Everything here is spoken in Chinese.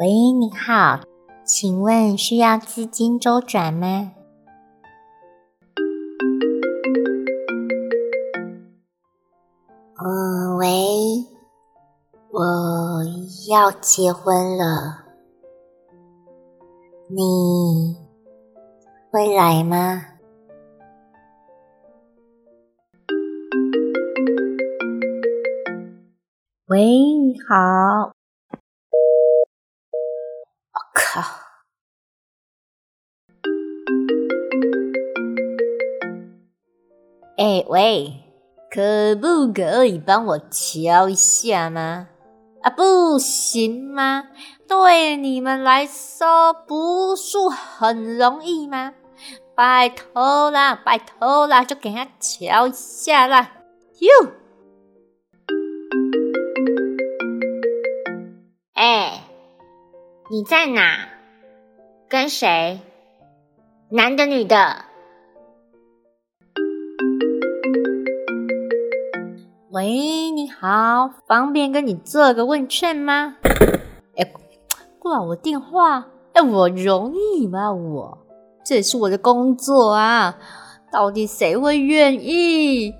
喂，你好，请问需要资金周转吗？嗯，喂，我要结婚了，你会来吗？喂，你好。哎喂，可不可以帮我瞧一下吗？啊，不行吗？对你们来说不是很容易吗？拜托啦，拜托啦，就给他瞧一下啦！哟，哎，你在哪？跟谁？男的女的？喂，你好，方便跟你做个问卷吗？哎，挂我电话，哎，我容易吗？我这也是我的工作啊，到底谁会愿意